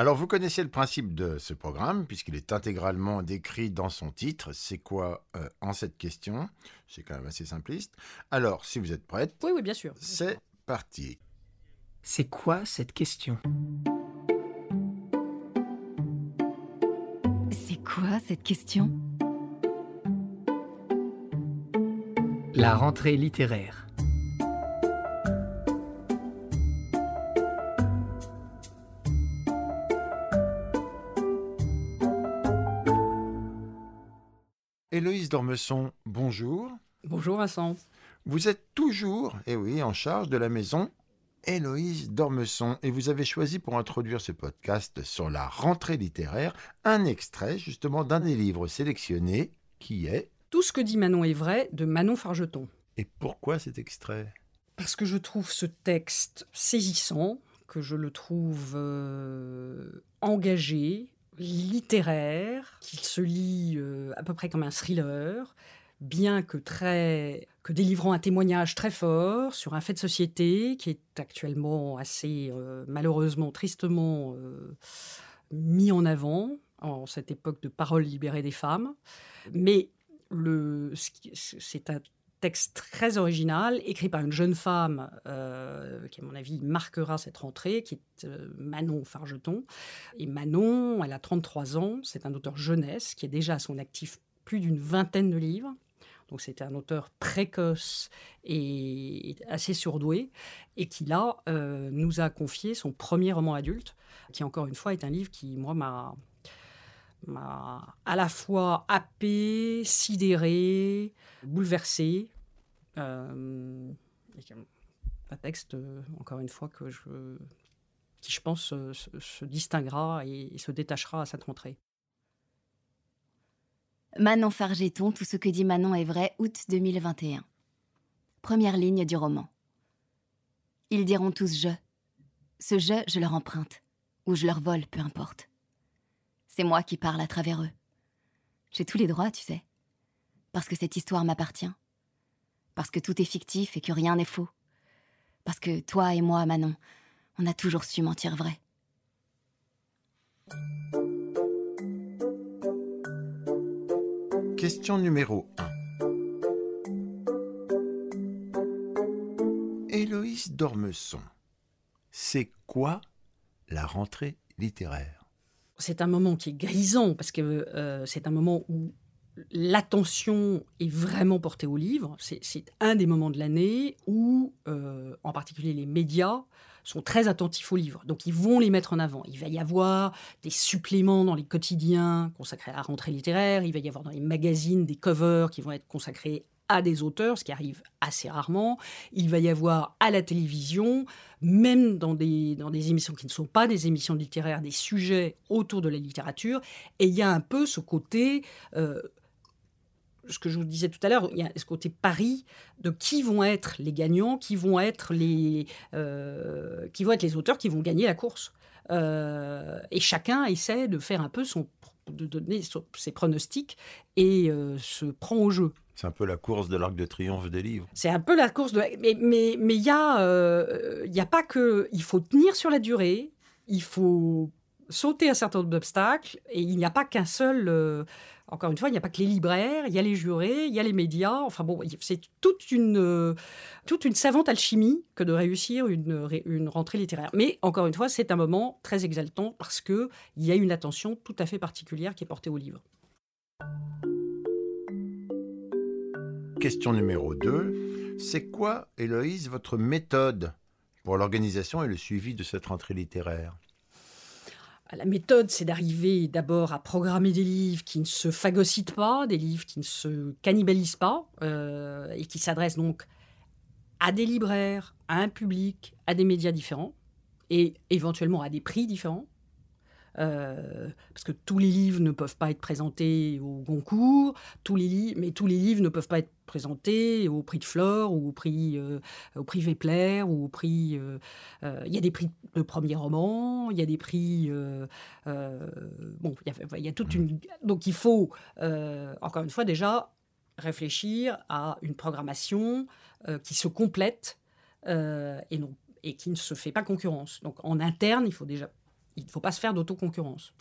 Alors, vous connaissez le principe de ce programme, puisqu'il est intégralement décrit dans son titre. C'est quoi euh, en cette question? C'est quand même assez simpliste. Alors, si vous êtes prête, Oui, oui, bien sûr. c'est parti. C'est quoi cette question? C'est quoi cette question? La rentrée littéraire. Dormesson, bonjour. Bonjour Vincent. Vous êtes toujours, eh oui, en charge de la maison Héloïse Dormesson et vous avez choisi pour introduire ce podcast sur la rentrée littéraire un extrait justement d'un des livres sélectionnés qui est... Tout ce que dit Manon est vrai de Manon Fargeton. Et pourquoi cet extrait? Parce que je trouve ce texte saisissant, que je le trouve euh, engagé, littéraire, qu'il se lit euh, à peu près comme un thriller, bien que très que délivrant un témoignage très fort sur un fait de société qui est actuellement assez euh, malheureusement tristement euh, mis en avant en cette époque de parole libérée des femmes. Mais le ce qui- c'est un texte très original écrit par une jeune femme euh, qui à mon avis marquera cette rentrée qui est euh, Manon Fargeton. Et Manon elle a 33 ans c'est un auteur jeunesse qui est déjà à son actif plus d'une vingtaine de livres. Donc c'était un auteur précoce et assez surdoué, et qui là euh, nous a confié son premier roman adulte, qui encore une fois est un livre qui, moi, m'a m'a à la fois happé, sidéré, bouleversé. Euh, un texte, euh, encore une fois, que je, qui, je pense, se, se- se distinguera et, et se détachera à cette rentrée. Manon Fargeton, tout ce que dit Manon est vrai, août 2021. Première ligne du roman. Ils diront tous je. Ce je, je leur emprunte. Ou je leur vole, peu importe. C'est moi qui parle à travers eux. J'ai tous les droits, tu sais. Parce que cette histoire m'appartient. Parce que tout est fictif et que rien n'est faux. Parce que toi et moi, Manon, on a toujours su mentir vrai. Question numéro 1. Héloïse Dormesson, c'est quoi la rentrée littéraire? C'est un moment qui est grisant parce que euh, c'est un moment où l'attention est vraiment portée au livre. C'est un des moments de l'année où, euh, en particulier, les médias sont très attentifs aux livres. Donc, ils vont les mettre en avant. Il va y avoir des suppléments dans les quotidiens consacrés à la rentrée littéraire. Il va y avoir dans les magazines des covers qui vont être consacrés à des auteurs, ce qui arrive assez rarement. Il va y avoir à la télévision, même dans des, dans des émissions qui ne sont pas des émissions littéraires, des sujets autour de la littérature. Et il y a un peu ce côté, euh, ce que je vous disais tout à l'heure, il y a ce côté pari de qui vont être les gagnants, qui vont être les, euh, qui vont être les auteurs qui vont gagner la course. Euh, et chacun essaie de faire un peu son, de donner ses pronostics et se prend au jeu. C'est un peu la course de l'arc de triomphe des livres. C'est un peu la course de. Mais mais mais il y a euh, il y a pas que il faut tenir sur la durée, il faut sauter un certain nombre d'obstacles et il n'y a pas qu'un seul. euh, encore une fois, il n'y a pas que les libraires, il y a les jurés, il y a les médias. Enfin bon, c'est toute une euh, toute une savante alchimie que de réussir une une rentrée littéraire. Mais encore une fois, c'est un moment très exaltant parce que il y a une attention tout à fait particulière qui est portée au livre. Question numéro 2. C'est quoi, Héloïse, votre méthode pour l'organisation et le suivi de cette rentrée littéraire? La méthode, c'est d'arriver d'abord à programmer des livres qui ne se phagocytent pas, des livres qui ne se cannibalisent pas, euh, et qui s'adressent donc à des libraires, à un public, à des médias différents, et éventuellement à des prix différents. Euh, parce que tous les livres ne peuvent pas être présentés au Goncourt, tous les mais tous les livres ne peuvent pas être au prix de Flore ou au prix, euh, au prix Vepler ou au prix. euh, euh, Il y a des prix de premier roman, il y a des prix. euh, bon, il y y a toute une. Donc il faut, encore une fois, déjà réfléchir à une programmation qui se complète et, non, et qui ne se fait pas concurrence. Donc en interne, il faut déjà il ne faut pas se faire d'autoconcurrence.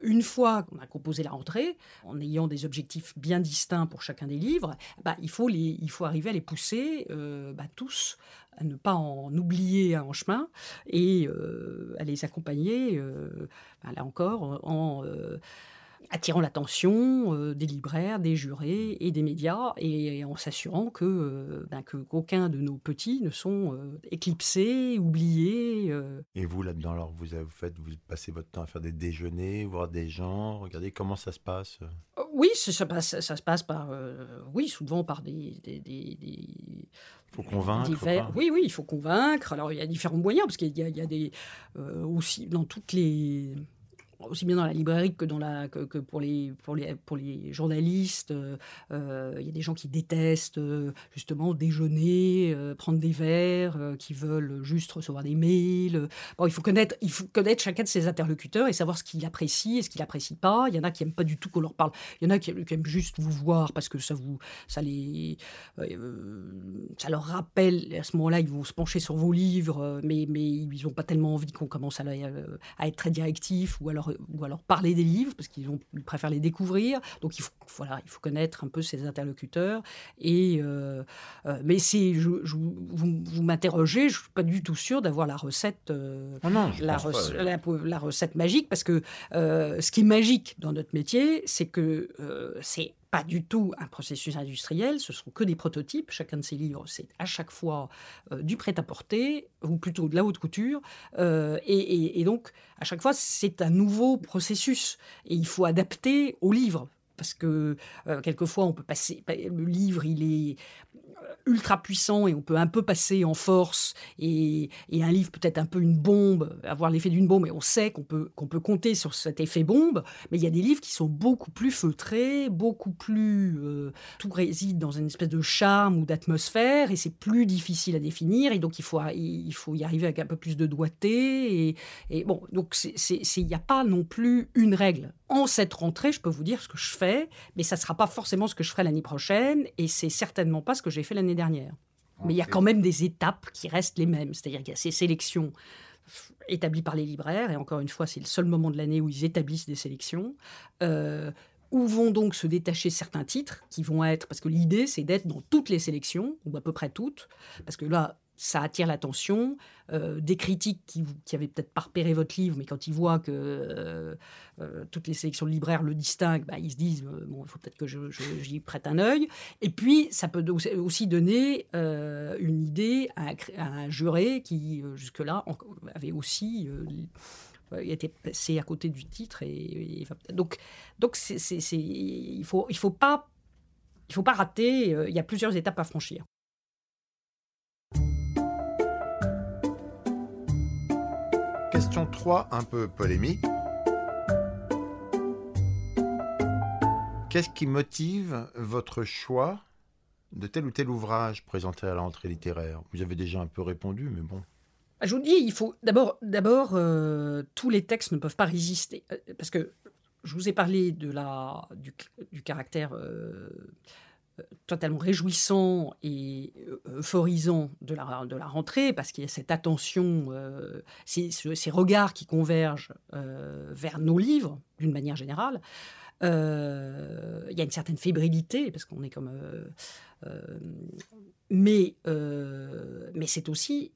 Une fois qu'on a composé la rentrée, en ayant des objectifs bien distincts pour chacun des livres, bah, il, faut les, il faut arriver à les pousser euh, bah, tous, à ne pas en oublier un en chemin et euh, à les accompagner, euh, bah, là encore, en attirant l'attention euh, des libraires, des jurés et des médias, et, en s'assurant que, euh, ben, qu'aucun de nos petits ne sont euh, éclipsés, oubliés. Et vous là-dedans, alors vous, vous faites, vous passez votre temps à faire des déjeuners, voir des gens, regardez comment ça se passe. Oui, ça, ça, passe, ça se passe par, oui, souvent par des, des, il faut convaincre. Oui, oui, il faut convaincre. Alors, il y a différents moyens, parce qu'il y, y, a des. aussi, dans toutes les aussi bien dans la librairie que, dans la, que, pour, les, pour, les, pour les journalistes. Euh, euh, il y a des gens qui détestent euh, justement déjeuner, prendre des verres, qui veulent juste recevoir des mails. Bon, il, faut connaître, il faut connaître chacun de ses interlocuteurs et savoir ce qu'il apprécie et ce qu'il n'apprécie pas. Il y en a qui n'aiment pas du tout qu'on leur parle. Il y en a qui, aiment juste vous voir parce que ça, vous, ça, les, ça leur rappelle. À ce moment-là, ils vont se pencher sur vos livres, mais, mais ils n'ont pas tellement envie qu'on commence à, à, être très directif ou alors ou alors parler des livres, parce qu'ils préfèrent les découvrir. Donc il faut, voilà, il faut connaître un peu ses interlocuteurs. Et, euh, euh, mais si je, vous, vous m'interrogez, je ne suis pas du tout sûr d'avoir la recette, euh, non, la, la, recette magique, parce que ce qui est magique dans notre métier, c'est que c'est pas du tout un processus industriel, ce sont que des prototypes. Chacun de ces livres, c'est à chaque fois euh, du prêt-à-porter, ou plutôt de la haute couture. Euh, et, donc, à chaque fois, c'est un nouveau processus. Et il faut adapter au livre. Parce que euh, quelquefois, on peut passer. Le livre, il est ultra puissant et on peut un peu passer en force et, un livre peut être un peu une bombe, avoir l'effet d'une bombe et on sait qu'on peut, qu'on peut compter sur cet effet bombe, mais il y a des livres qui sont beaucoup plus feutrés, beaucoup plus... Euh, tout réside dans une espèce de charme ou d'atmosphère et c'est plus difficile à définir et donc il faut, il faut y arriver avec un peu plus de doigté et, et bon, donc il n'y a pas non plus une règle. En cette rentrée, je peux vous dire ce que je fais, mais ça ne sera pas forcément ce que je ferai l'année prochaine et c'est certainement pas ce que j'ai fait l'année dernière. Mais il y a quand même des étapes qui restent les mêmes. C'est-à-dire qu'il y a ces sélections établies par les libraires, et encore une fois, c'est le seul moment de l'année où ils établissent des sélections. Euh, où vont donc se détacher certains titres qui vont être, parce que l'idée c'est d'être dans toutes les sélections, ou à peu près toutes, parce que là, ça attire l'attention. Euh, des critiques qui, qui avaient peut-être pas repéré votre livre, mais quand ils voient que euh, euh, toutes les sélections de libraires le distinguent, bah, ils se disent bon, il faut peut-être que j'y prête un œil. Et puis, ça peut aussi donner une idée à, un juré qui, jusque-là, avait aussi été passé à côté du titre. Et, donc, donc il faut, il faut faut pas rater. Il y a plusieurs étapes à franchir. Question 3, un peu polémique. Qu'est-ce qui motive votre choix de tel ou tel ouvrage présenté à la rentrée littéraire? Vous avez déjà un peu répondu, mais bon. Bah, je vous dis, il faut d'abord, d'abord, euh, tous les textes ne peuvent pas résister, euh, parce que je vous ai parlé de la du, caractère euh, totalement réjouissant et euh, euphorisant de la, de la rentrée, parce qu'il y a cette attention, euh, ces, regards qui convergent euh, vers nos livres, d'une manière générale. il y a une certaine fébrilité, parce qu'on est comme... mais mais c'est aussi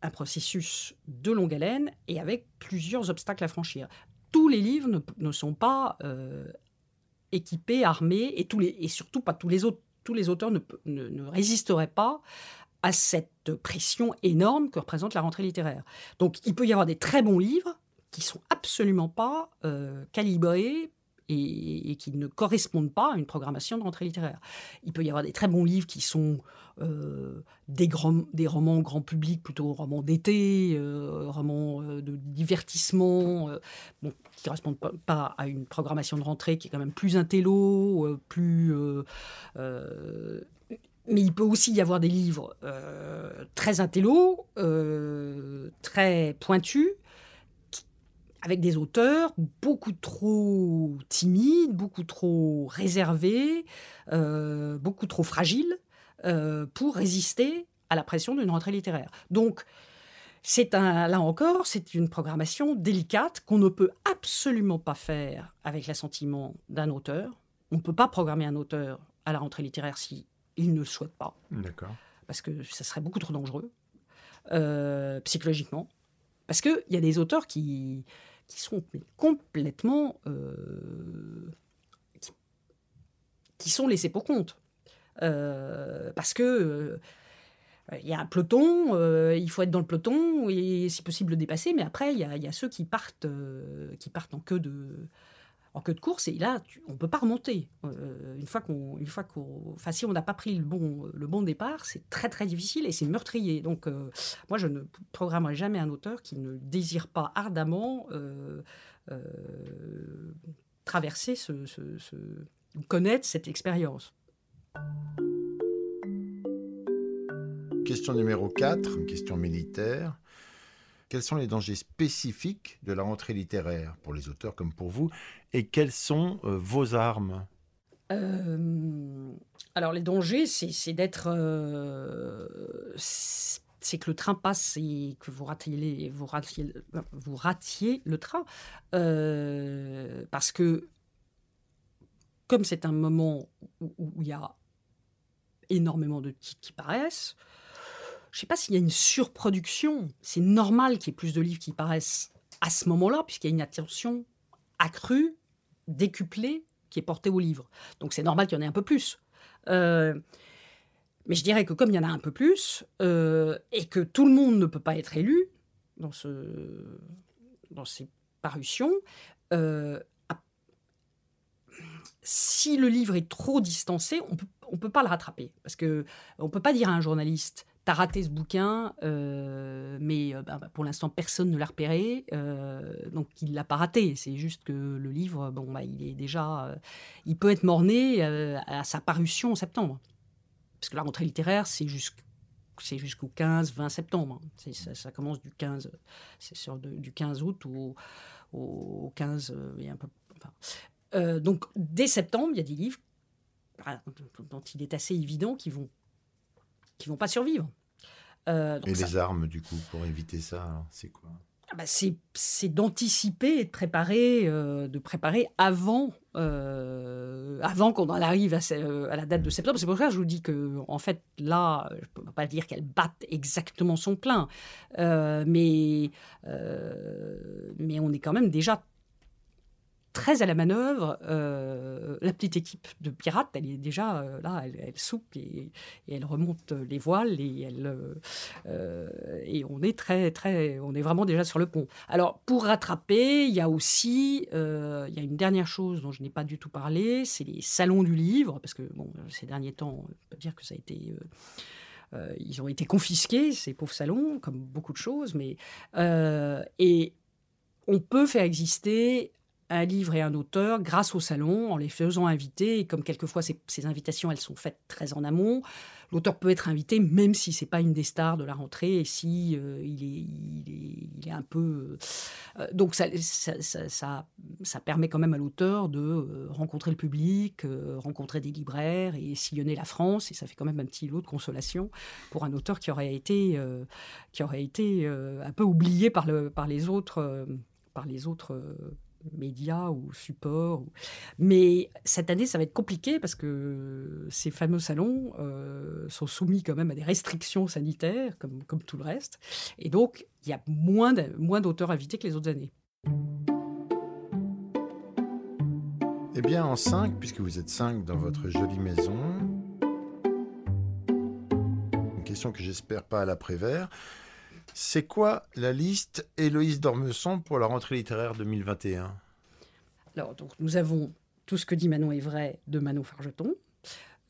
un processus de longue haleine et avec plusieurs obstacles à franchir. Tous les livres ne, ne sont pas équipés, armés, et, surtout pas tous les autres. Tous les auteurs ne, ne, résisteraient pas à cette pression énorme que représente la rentrée littéraire. Donc il peut y avoir des très bons livres qui sont absolument pas euh, calibrés et, qui ne correspondent pas à une programmation de rentrée littéraire. Il peut y avoir des très bons livres qui sont euh, des, des romans grand public, plutôt romans d'été, euh, romans euh, de divertissement, qui ne correspondent pas, à une programmation de rentrée qui est quand même plus intello, plus mais il peut aussi y avoir des livres très intello, très pointus, avec des auteurs beaucoup trop timides, beaucoup trop réservés, euh, beaucoup trop fragiles euh, pour résister à la pression d'une rentrée littéraire. Donc, c'est un, là encore, c'est une programmation délicate qu'on ne peut absolument pas faire avec l'assentiment d'un auteur. On ne peut pas programmer un auteur à la rentrée littéraire si il ne souhaite pas. D'accord. Parce que ça serait beaucoup trop dangereux, euh, psychologiquement. Parce qu'il y a des auteurs qui, qui sont complètement. Euh, qui, sont laissés pour compte. Euh, parce que il y a un peloton, euh, il faut être dans le peloton et si possible le dépasser. Mais après, il y a, ceux qui partent, euh, qui partent en queue de, en queue de course et là, on peut pas remonter. Euh, une fois qu'on, une fois qu'on, si on n'a pas pris le bon, le bon départ, c'est très très difficile et c'est meurtrier. Donc, moi, je ne programmerai jamais un auteur qui ne désire pas ardemment traverser ce, connaître cette expérience. Question numéro 4, une question militaire. Quels sont les dangers spécifiques de la rentrée littéraire pour les auteurs comme pour vous Et quelles sont euh, vos armes? Euh, Alors les dangers, c'est d'être... Euh, c'est que le train passe et que vous ratiez, vous vous ratiez le train. parce que comme c'est un moment où il y a énormément de titres qui paraissent, je ne sais pas s'il y a une surproduction. C'est normal qu'il y ait plus de livres qui paraissent à ce moment-là, puisqu'il y a une attention accrue, décuplée, qui est portée au livre. Donc c'est normal qu'il y en ait un peu plus. Euh, mais je dirais que comme il y en a un peu plus, euh, et que tout le monde ne peut pas être élu dans, ce, dans ces parutions, euh, si le livre est trop distancé, on ne peut pas le rattraper. Parce qu'on ne peut pas dire à un journaliste T'as raté ce bouquin, euh, mais euh, bah, bah, pour l'instant personne ne l'a repéré, euh, donc il l'a pas raté. C'est juste que le livre, bon, bah, il est déjà, il peut être morné à sa parution en septembre, parce que la rentrée littéraire, c'est jusqu'au 15-20 septembre. Ça, commence du 15, c'est du 15 août au, au 15 et un peu. donc dès septembre, il y a des livres dont il est assez évident qu'ils vont qui vont pas survivre. Euh, et les armes, du coup, pour éviter ça, c'est quoi? Ah bah c'est d'anticiper et de préparer, euh, de préparer avant, euh, avant qu'on en arrive à, à, la date de septembre. C'est pour ça que je vous dis que, en fait, là, je ne peux pas dire qu'elle batte exactement son plein, mais, mais on est quand même déjà très à la manœuvre. Euh, la petite équipe de pirates, elle est déjà euh, là, elle, soupe et, elle remonte les voiles et, elle, euh, on est très, très, on est vraiment déjà sur le pont. Alors pour rattraper, il y a aussi, il y a une dernière chose dont je n'ai pas du tout parlé, c'est les salons du livre, parce que bon, ces derniers temps, on peut dire que ça a été ils ont été confisqués, ces pauvres salons, comme beaucoup de choses, mais et on peut faire exister un livre et un auteur grâce au salon, en les faisant inviter. Et comme quelquefois ces, invitations, elles sont faites très en amont, l'auteur peut être invité même si c'est pas une des stars de la rentrée et si euh, il, est, un peu. Euh, donc ça ça, permet quand même à l'auteur de euh, rencontrer le public, rencontrer des libraires et sillonner la France. Et ça fait quand même un petit lot de consolation pour un auteur qui aurait été, qui aurait été un peu oublié par, le, par les autres. par les autres médias ou supports. Mais cette année, ça va être compliqué parce que ces fameux salons euh, sont soumis quand même à des restrictions sanitaires, comme, comme tout le reste. Et donc, il y a moins d'auteurs invités que les autres années. Eh bien, en 5, puisque vous êtes 5 dans votre jolie maison, une question que j'espère pas à l'après-vert. C'est quoi la liste Héloïse Dormesson pour la rentrée littéraire 2021 Alors, donc, nous avons Tout ce que dit Manon est vrai de Manon Fargeton,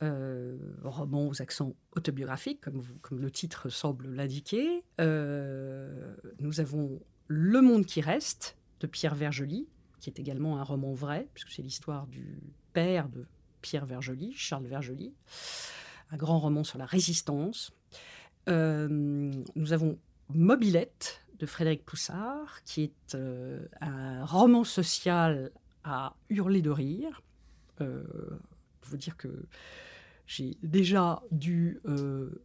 euh, roman aux accents autobiographiques, comme, le titre semble l'indiquer. Euh, nous avons Le monde qui reste de Pierre Vergely, qui est également un roman vrai, puisque c'est l'histoire du père de Pierre Vergely, Charles Vergely, un grand roman sur la résistance. Euh, nous avons Mobilette de Frédéric Poussard, qui est euh, un roman social à hurler de rire. Euh, vous dire que j'ai déjà dû euh,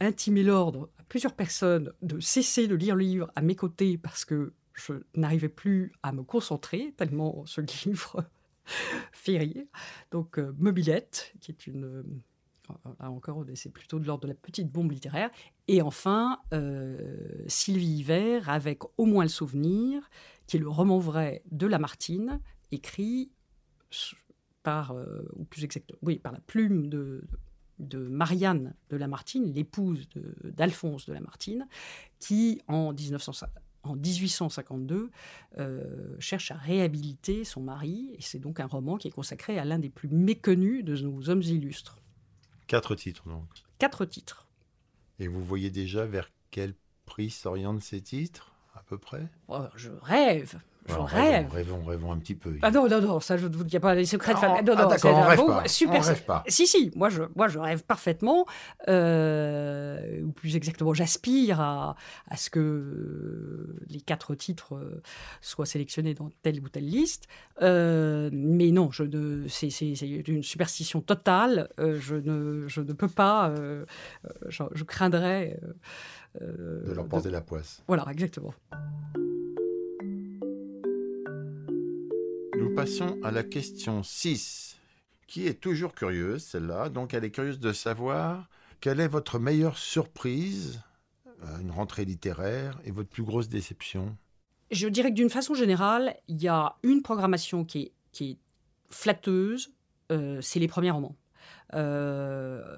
intimé l'ordre à plusieurs personnes de cesser de lire le livre à mes côtés parce que je n'arrivais plus à me concentrer, tellement ce livre fait rire. Donc, euh, Mobilette, qui est une. Euh, Là encore, c'est plutôt de l'ordre de la petite bombe littéraire. Et enfin, euh, Sylvie Hiver, avec Au moins le souvenir, qui est le roman vrai de Lamartine, écrit par, euh, ou plus exactement, oui, par la plume de, de Marianne de Lamartine, l'épouse d'Alphonse de Lamartine, qui, en, 1900 en 1852, euh, cherche à réhabiliter son mari. Et c'est donc un roman qui est consacré à l'un des plus méconnus de nos hommes illustres. Quatre titres donc. Quatre titres. Et vous voyez déjà vers quel prix s'orientent ces titres, à peu près? Oh, je rêve, je Alors, rêve. Rêvons, rêvons, un petit peu. Ah non, non, non, ça, je ne vous dis pas les secrets de Ah, famille. Non, ah, non, d'accord, c'est on un rêve pas, super. on rêve pas. Si, si, moi je, moi, je rêve parfaitement, euh, ou plus exactement, j'aspire à, à ce que les quatre titres euh, soient sélectionnés dans telle ou telle liste. Euh, mais non, je ne, c'est, une superstition totale. Euh, je, ne, je ne peux pas, je, je craindrais. De leur porter la poisse. Voilà, exactement. Nous passons à la question 6, qui est toujours curieuse, celle-là. Donc, elle est curieuse de savoir quelle est votre meilleure surprise à une rentrée littéraire et votre plus grosse déception. Je dirais que d'une façon générale, il y a une programmation qui est, flatteuse, euh, c'est les premiers romans. Euh,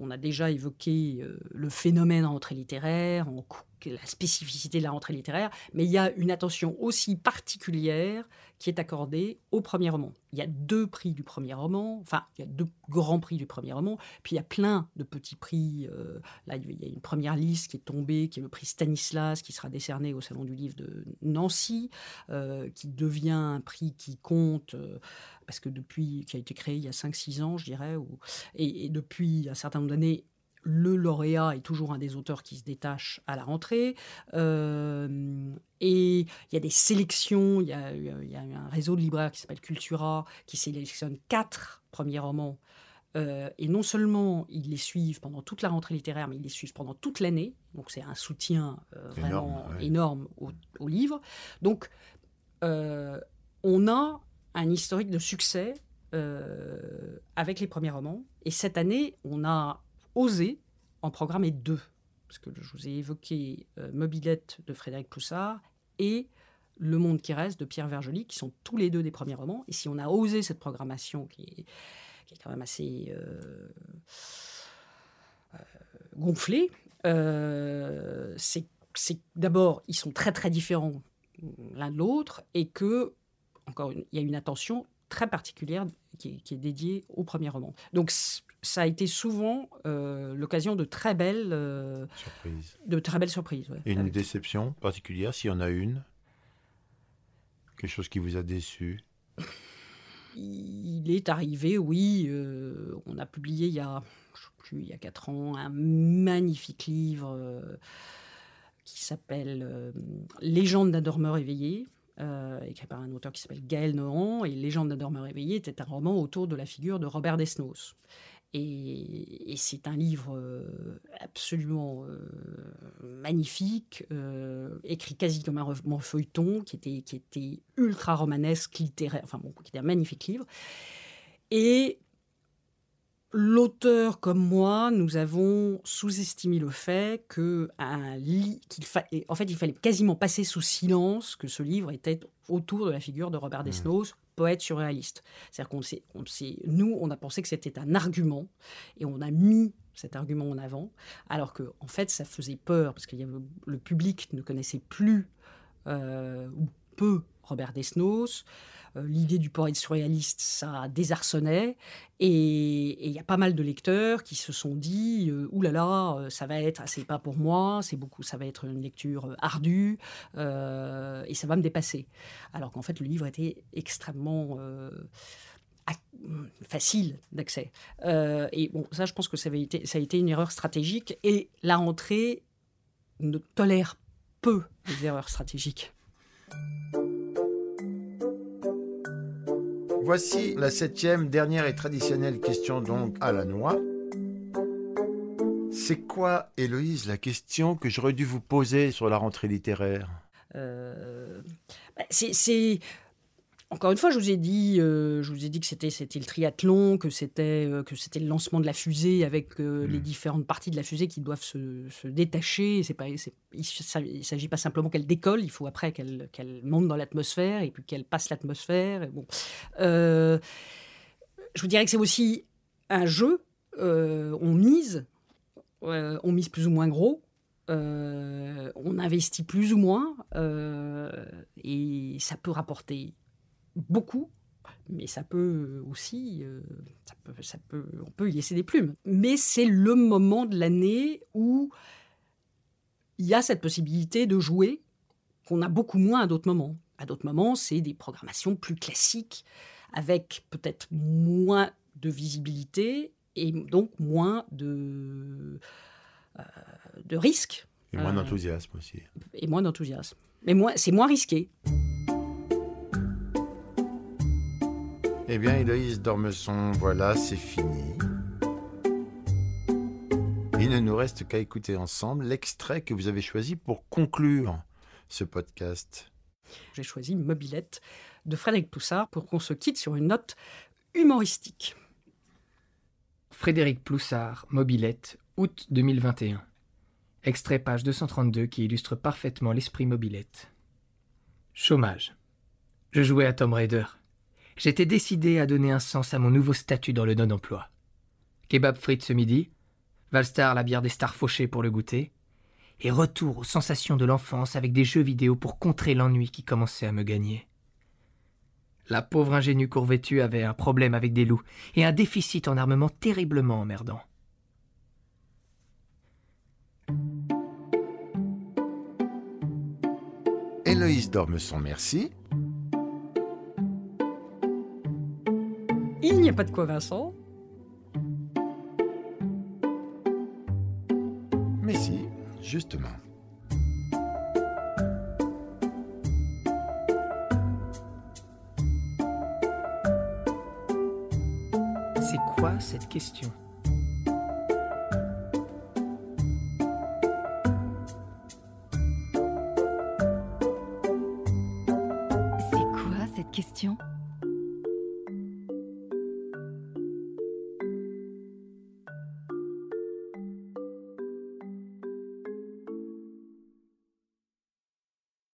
on, a déjà évoqué euh, le phénomène rentrée littéraire, en la spécificité de la rentrée littéraire, mais il y a une attention aussi particulière qui est accordée au premier roman. Il y a deux prix du premier roman, enfin, il y a deux grands prix du premier roman, puis il y a plein de petits prix. euh, là, il y a une première liste qui est tombée, qui est le prix Stanislas, qui sera décerné au Salon du Livre de Nancy, euh, qui devient un prix qui compte, euh, parce que depuis, qui a été créé il y a 5-6 ans, je dirais, et depuis un certain nombre d'années, le lauréat est toujours un des auteurs qui se détache à la rentrée. Euh, et il y a des sélections, il y a, il y a un réseau de libraires qui s'appelle Cultura, qui sélectionne quatre premiers romans. Euh, et non seulement ils les suivent pendant toute la rentrée littéraire, mais ils les suivent pendant toute l'année. Donc c'est un soutien euh, Énorme, vraiment ouais. énorme au, au livre. Donc on a un historique de succès avec les premiers romans. Et cette année, on a osé en programmer deux. Parce que je vous ai évoqué euh, Mobilette de Frédéric Poussard et Le Monde qui reste de Pierre Vergely, qui sont tous les deux des premiers romans. Et si on a osé cette programmation qui est, quand même assez euh, euh, gonflée, c'est d'abord, ils sont très très différents l'un de l'autre et que, encore, il y a une attention très particulière qui est, qui est dédiée au premier roman. Donc, ça a été souvent euh, l'occasion de très belles, euh, Surprise. de très belles surprises. ouais. Une Avec- déception particulière, s'il y en a une? Quelque chose qui vous a déçu? Il est arrivé, oui, euh, on a publié il y a, je sais plus, il y a quatre ans, un magnifique livre qui s'appelle Légende d'un dormeur éveillé, euh, écrit par un auteur qui s'appelle Gaël Nohan. Et Légende d'un dormeur éveillé était un roman autour de la figure de Robert Desnos. Et, et c'est un livre euh, absolument euh, magnifique, euh, écrit quasi comme un roman feuilleton, qui était, qui était ultra romanesque, littéraire, enfin bon, qui était un magnifique livre. Et l'auteur comme moi, nous avons sous-estimé le fait que un qu'il fa- en fait, il fallait quasiment passer sous silence que ce livre était autour de la figure de Robert Desnos, poète surréaliste. C'est-à-dire qu'on s'est, on s'est- nous, on a pensé que c'était un argument et on a mis cet argument en avant, alors que en fait, ça faisait peur parce que le public ne connaissait plus euh, Robert Desnos. Euh, L'idée du poète surréaliste, ça désarçonnait. Et il y a pas mal de lecteurs qui se sont dit euh, là là, euh, ça va être, c'est pas pour moi, c'est beaucoup, ça va être une lecture euh, ardue et ça va me dépasser. Alors qu'en fait, le livre était extrêmement ac- facile d'accès. Et bon, ça, je pense que ça, été, ça a été une erreur stratégique. Et la rentrée ne tolère peu les erreurs stratégiques. Voici la septième, dernière et traditionnelle question donc à la noix. C'est quoi, Héloïse, la question que j'aurais dû vous poser sur la rentrée littéraire? Euh, bah, c'est- encore une fois, je vous ai dit, euh, je vous ai dit que c'était c'était le triathlon, que c'était euh, que c'était le lancement de la fusée avec euh, les Mm. différentes parties de la fusée qui doivent se, se détacher. C'est pas, c'est- il ne s'agit pas simplement qu'elle décolle, il faut après qu'elle qu'elle monte dans l'atmosphère et puis qu'elle passe l'atmosphère. et Bon, je vous dirais que c'est aussi un jeu. on mise, on mise plus ou moins gros. Euh, on investit plus ou moins euh, et ça peut rapporter beaucoup, mais ça peut aussi, euh, ça peut, ça peut, on peut y laisser des plumes. Mais c'est le moment de l'année où il y a cette possibilité de jouer qu'on a beaucoup moins à d'autres moments. À d'autres moments, c'est des programmations plus classiques avec peut-être moins de visibilité et donc moins de, euh, de risques Et moins Euh. d'enthousiasme aussi. et moins d'enthousiasme. Mais moins, c'est moins risqué. Eh bien, Héloïse Dormesson, voilà, c'est fini. Il ne nous reste qu'à écouter ensemble l'extrait que vous avez choisi pour conclure ce podcast. J'ai choisi Mobilette de Frédéric Poussard pour qu'on se quitte sur une note humoristique. Frédéric Ploussard, Mobilette, août 2021. Extrait page 232 qui illustre parfaitement l'esprit Mobilette. Chômage. Je jouais à Tomb Raider. J'étais décidé à donner un sens à mon nouveau statut dans le non-emploi. Kebab frites ce midi, Valstar la bière des stars fauchées pour le goûter, et retour aux sensations de l'enfance avec des jeux vidéo pour contrer l'ennui qui commençait à me gagner. La pauvre ingénue courvêtue avait un problème avec des loups et un déficit en armement terriblement emmerdant. Héloïse Dormesson, merci. Il n'y a pas de quoi, Vincent. Mais si, justement. C'est quoi cette question? C'est quoi cette question